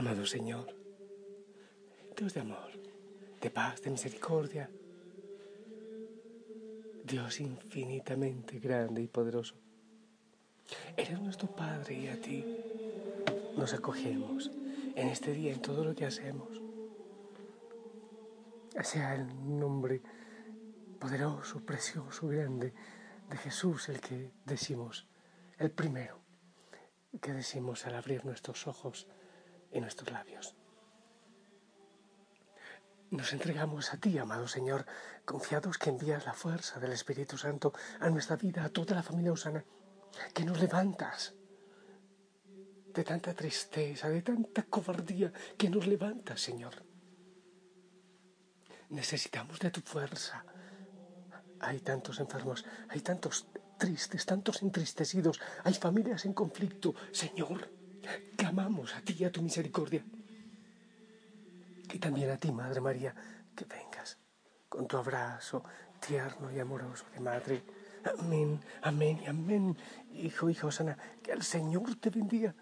Amado Señor, Dios de amor, de paz, de misericordia, Dios infinitamente grande y poderoso, eres nuestro Padre y a ti nos acogemos en este día, en todo lo que hacemos. Sea el nombre poderoso, precioso, grande de Jesús el que decimos, el primero que decimos al abrir nuestros ojos en nuestros labios. Nos entregamos a ti, amado Señor, confiados que envías la fuerza del Espíritu Santo a nuestra vida, a toda la familia usana, que nos levantas de tanta tristeza, de tanta cobardía, que nos levantas, Señor. Necesitamos de tu fuerza. Hay tantos enfermos, hay tantos tristes, tantos entristecidos, hay familias en conflicto. Señor, Clamamos a ti y a tu misericordia. Y también a ti, Madre María, que vengas con tu abrazo tierno y amoroso de madre. Amén, amén y amén. Hijo, hijo sana, que el Señor te bendiga.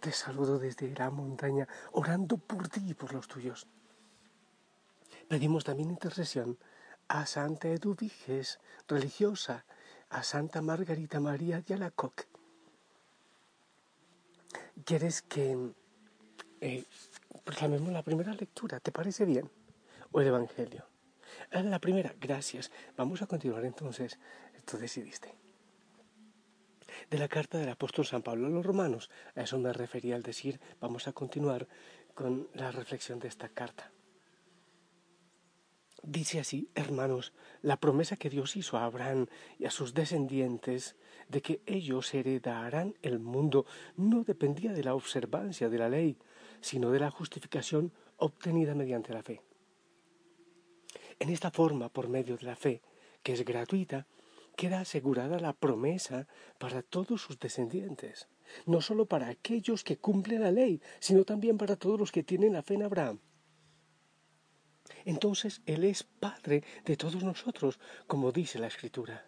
Te saludo desde la montaña, orando por ti y por los tuyos. Pedimos también intercesión a Santa Eduviges, religiosa, a Santa Margarita María de Alacoc, ¿Quieres que eh, proclamemos la primera lectura? ¿Te parece bien? ¿O el Evangelio? Ah, la primera, gracias. Vamos a continuar entonces. Tú decidiste. De la carta del apóstol San Pablo a los romanos. A eso me refería al decir, vamos a continuar con la reflexión de esta carta. Dice así, hermanos, la promesa que Dios hizo a Abraham y a sus descendientes de que ellos heredarán el mundo no dependía de la observancia de la ley, sino de la justificación obtenida mediante la fe. En esta forma, por medio de la fe, que es gratuita, queda asegurada la promesa para todos sus descendientes, no solo para aquellos que cumplen la ley, sino también para todos los que tienen la fe en Abraham entonces Él es Padre de todos nosotros, como dice la Escritura.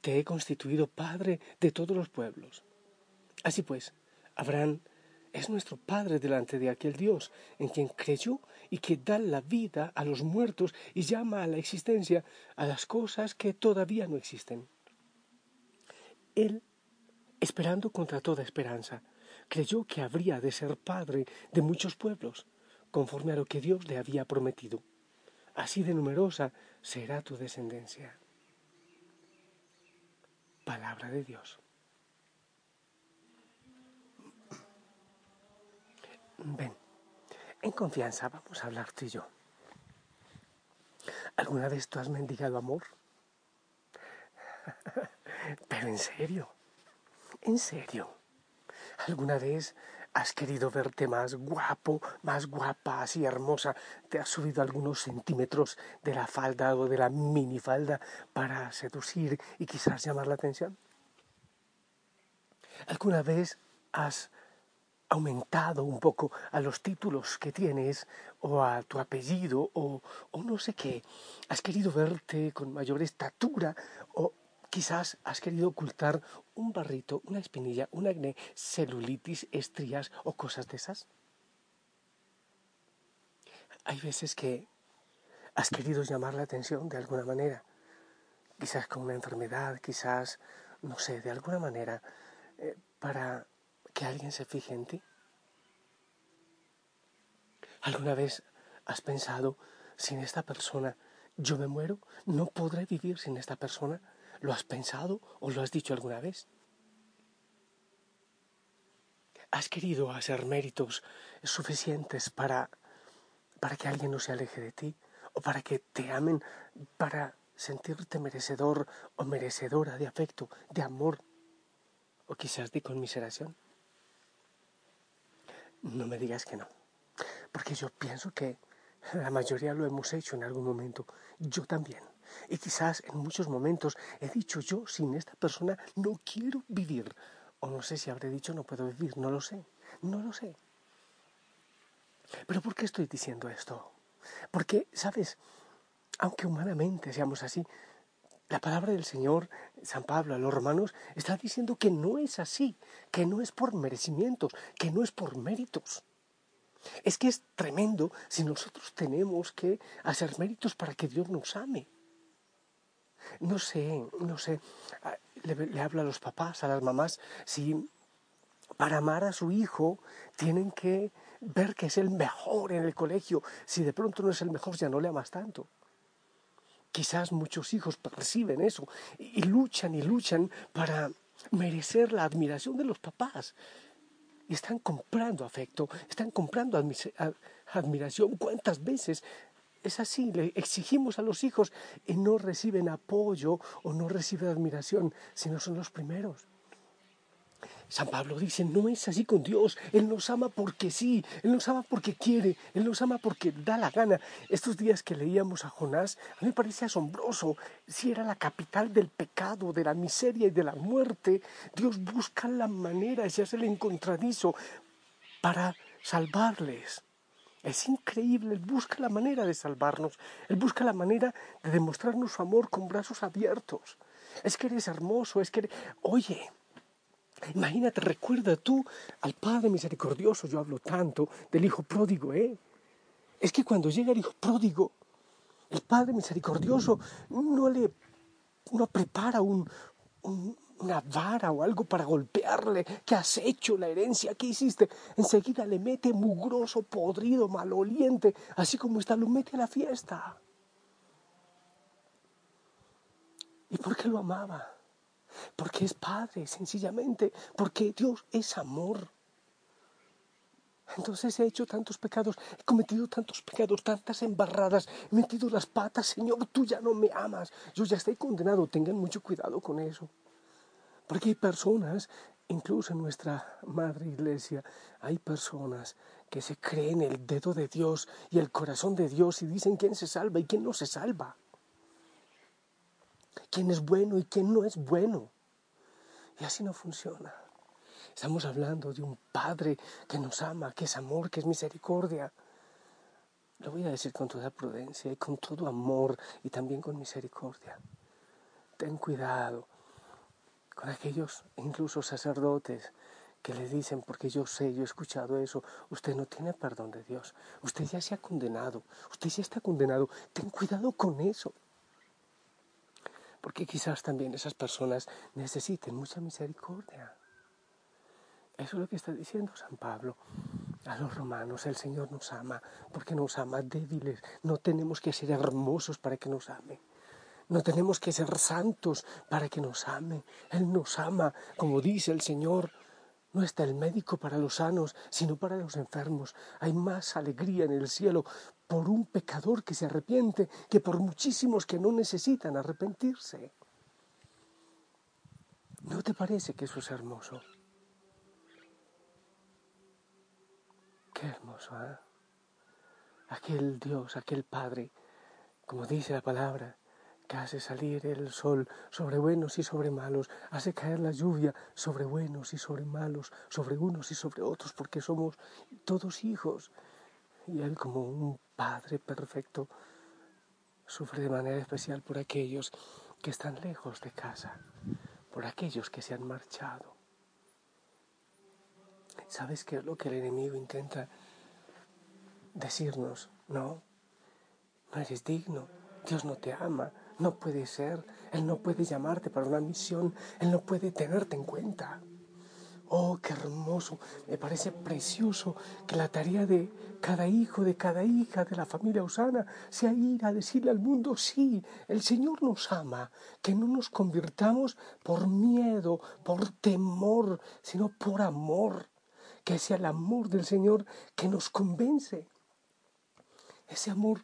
Te he constituido Padre de todos los pueblos. Así pues, Abraham es nuestro Padre delante de aquel Dios en quien creyó y que da la vida a los muertos y llama a la existencia a las cosas que todavía no existen. Él, esperando contra toda esperanza, creyó que habría de ser Padre de muchos pueblos conforme a lo que Dios le había prometido. Así de numerosa será tu descendencia. Palabra de Dios. Ven, en confianza vamos a hablar tú y yo. ¿Alguna vez tú has mendigado amor? Pero en serio, en serio. ¿Alguna vez has querido verte más guapo, más guapa, así hermosa, te has subido algunos centímetros de la falda o de la minifalda para seducir y quizás llamar la atención? ¿Alguna vez has aumentado un poco a los títulos que tienes o a tu apellido o, o no sé qué? ¿Has querido verte con mayor estatura o Quizás has querido ocultar un barrito, una espinilla, un acné, celulitis, estrías o cosas de esas. Hay veces que has querido llamar la atención de alguna manera, quizás con una enfermedad, quizás, no sé, de alguna manera, eh, para que alguien se fije en ti. ¿Alguna vez has pensado, sin esta persona yo me muero, no podré vivir sin esta persona. ¿Lo has pensado o lo has dicho alguna vez? ¿Has querido hacer méritos suficientes para, para que alguien no se aleje de ti? ¿O para que te amen? ¿Para sentirte merecedor o merecedora de afecto, de amor? ¿O quizás de conmiseración? No me digas que no. Porque yo pienso que la mayoría lo hemos hecho en algún momento. Yo también. Y quizás en muchos momentos he dicho yo, sin esta persona no quiero vivir. O no sé si habré dicho no puedo vivir. No lo sé. No lo sé. Pero ¿por qué estoy diciendo esto? Porque, ¿sabes? Aunque humanamente seamos así, la palabra del Señor, San Pablo a los romanos, está diciendo que no es así, que no es por merecimientos, que no es por méritos. Es que es tremendo si nosotros tenemos que hacer méritos para que Dios nos ame. No sé, no sé, ah, le, le hablo a los papás, a las mamás, si para amar a su hijo tienen que ver que es el mejor en el colegio. Si de pronto no es el mejor, ya no le amas tanto. Quizás muchos hijos perciben eso y luchan y luchan para merecer la admiración de los papás. Y están comprando afecto, están comprando admiración. ¿Cuántas veces es así? Le exigimos a los hijos y no reciben apoyo o no reciben admiración, si no son los primeros. San Pablo dice, no es así con Dios. Él nos ama porque sí, Él nos ama porque quiere, Él nos ama porque da la gana. Estos días que leíamos a Jonás, a mí me parece asombroso. Si era la capital del pecado, de la miseria y de la muerte, Dios busca la manera, se hace el encontradizo para salvarles. Es increíble, Él busca la manera de salvarnos, Él busca la manera de demostrarnos su amor con brazos abiertos. Es que eres hermoso, es que eres... Oye, Imagínate, recuerda tú al Padre misericordioso, yo hablo tanto del Hijo pródigo, ¿eh? Es que cuando llega el Hijo pródigo, el Padre misericordioso no le no prepara un, una vara o algo para golpearle. ¿Qué has hecho? La herencia, ¿qué hiciste? Enseguida le mete mugroso, podrido, maloliente, así como está, lo mete a la fiesta. ¿Y por qué lo amaba? porque es Padre, sencillamente, porque Dios es amor. Entonces he hecho tantos pecados, he cometido tantos pecados, tantas embarradas, he metido las patas, Señor, tú ya no me amas, yo ya estoy condenado, tengan mucho cuidado con eso. Porque hay personas, incluso en nuestra madre iglesia, hay personas que se creen el dedo de Dios y el corazón de Dios y dicen quién se salva y quién no se salva quién es bueno y quién no es bueno. Y así no funciona. Estamos hablando de un Padre que nos ama, que es amor, que es misericordia. Lo voy a decir con toda prudencia y con todo amor y también con misericordia. Ten cuidado con aquellos, incluso sacerdotes, que le dicen, porque yo sé, yo he escuchado eso, usted no tiene perdón de Dios, usted ya se ha condenado, usted ya está condenado, ten cuidado con eso porque quizás también esas personas necesiten mucha misericordia. Eso es lo que está diciendo San Pablo a los romanos. El Señor nos ama porque nos ama débiles. No tenemos que ser hermosos para que nos ame. No tenemos que ser santos para que nos ame. Él nos ama, como dice el Señor. No está el médico para los sanos, sino para los enfermos. Hay más alegría en el cielo por un pecador que se arrepiente que por muchísimos que no necesitan arrepentirse. ¿No te parece que eso es hermoso? Qué hermoso, ¿eh? Aquel Dios, aquel Padre, como dice la palabra, que hace salir el sol sobre buenos y sobre malos, hace caer la lluvia sobre buenos y sobre malos, sobre unos y sobre otros, porque somos todos hijos. Y Él como un Padre perfecto sufre de manera especial por aquellos que están lejos de casa, por aquellos que se han marchado. ¿Sabes qué es lo que el enemigo intenta decirnos? No, no eres digno, Dios no te ama, no puede ser. Él no puede llamarte para una misión. Él no puede tenerte en cuenta. Oh, qué hermoso, me parece precioso que la tarea de cada hijo, de cada hija de la familia Osana sea ir a decirle al mundo, sí, el Señor nos ama, que no nos convirtamos por miedo, por temor, sino por amor, que sea el amor del Señor que nos convence, ese amor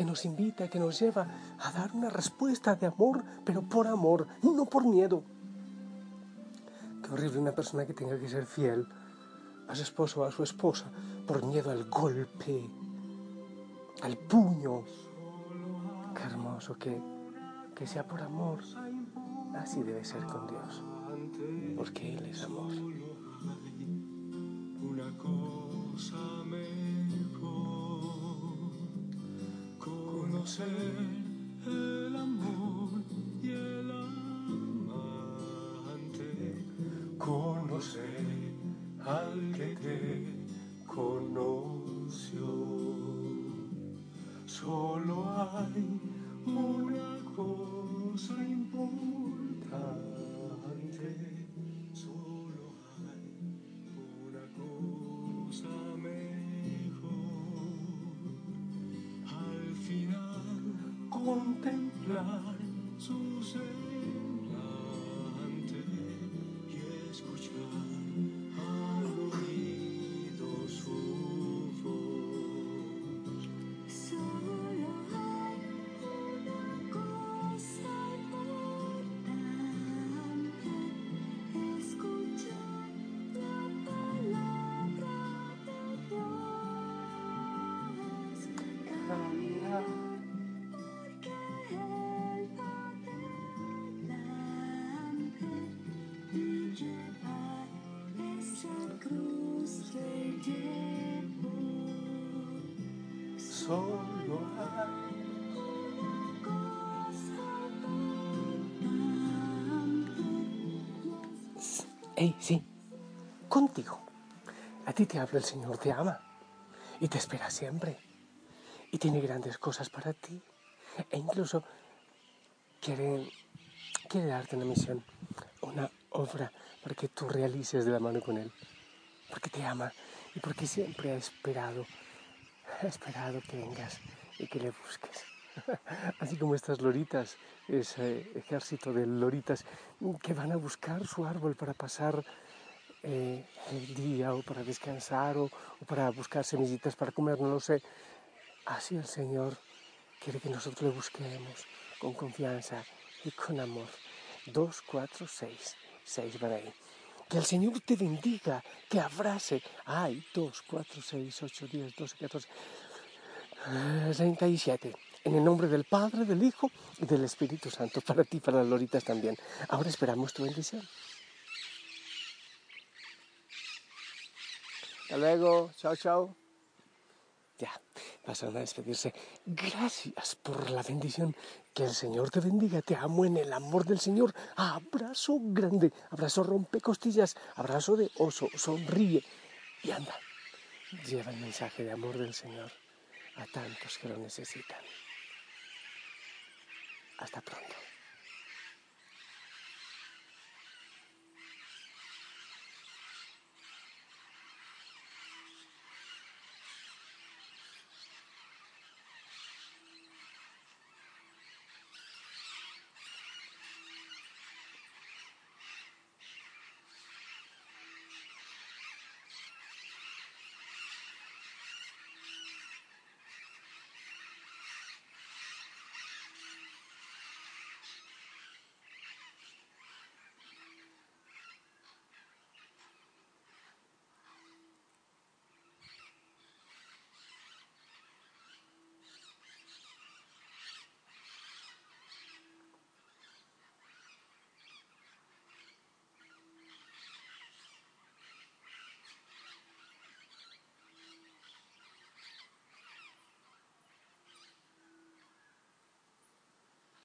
que nos invita, que nos lleva a dar una respuesta de amor, pero por amor, no por miedo horrible una persona que tenga que ser fiel a su esposo o a su esposa por miedo al golpe, al puño. Qué hermoso que, que sea por amor. Así debe ser con Dios, porque Él es amor. Conocer el amor y el conocer al que te conoció. Solo hay una cosa importante, solo Hey, sí, contigo. A ti te habla el Señor, te ama y te espera siempre. Y tiene grandes cosas para ti. E incluso quiere, quiere darte una misión, una obra para que tú realices de la mano con Él. Porque te ama y porque siempre ha esperado esperado que vengas y que le busques. Así como estas loritas, ese ejército de loritas que van a buscar su árbol para pasar eh, el día o para descansar o, o, para buscar semillitas para comer, no lo sé. Así el Señor quiere que nosotros le busquemos con confianza y con amor. Dos, cuatro, seis. Seis van ahí. Que el Señor te bendiga, te abrace. Ay, 2, 4, 6, 8, 10, 12, 14, 37. En el nombre del Padre, del Hijo y del Espíritu Santo. Para ti, para las loritas también. Ahora esperamos tu bendición. Hasta luego. Chao, chao. Ya, pasan a despedirse. Gracias por la bendición. Que el Señor te bendiga. Te amo en el amor del Señor. Abrazo grande. Abrazo rompe costillas. Abrazo de oso. Sonríe. Y anda. Lleva el mensaje de amor del Señor a tantos que lo necesitan. Hasta pronto.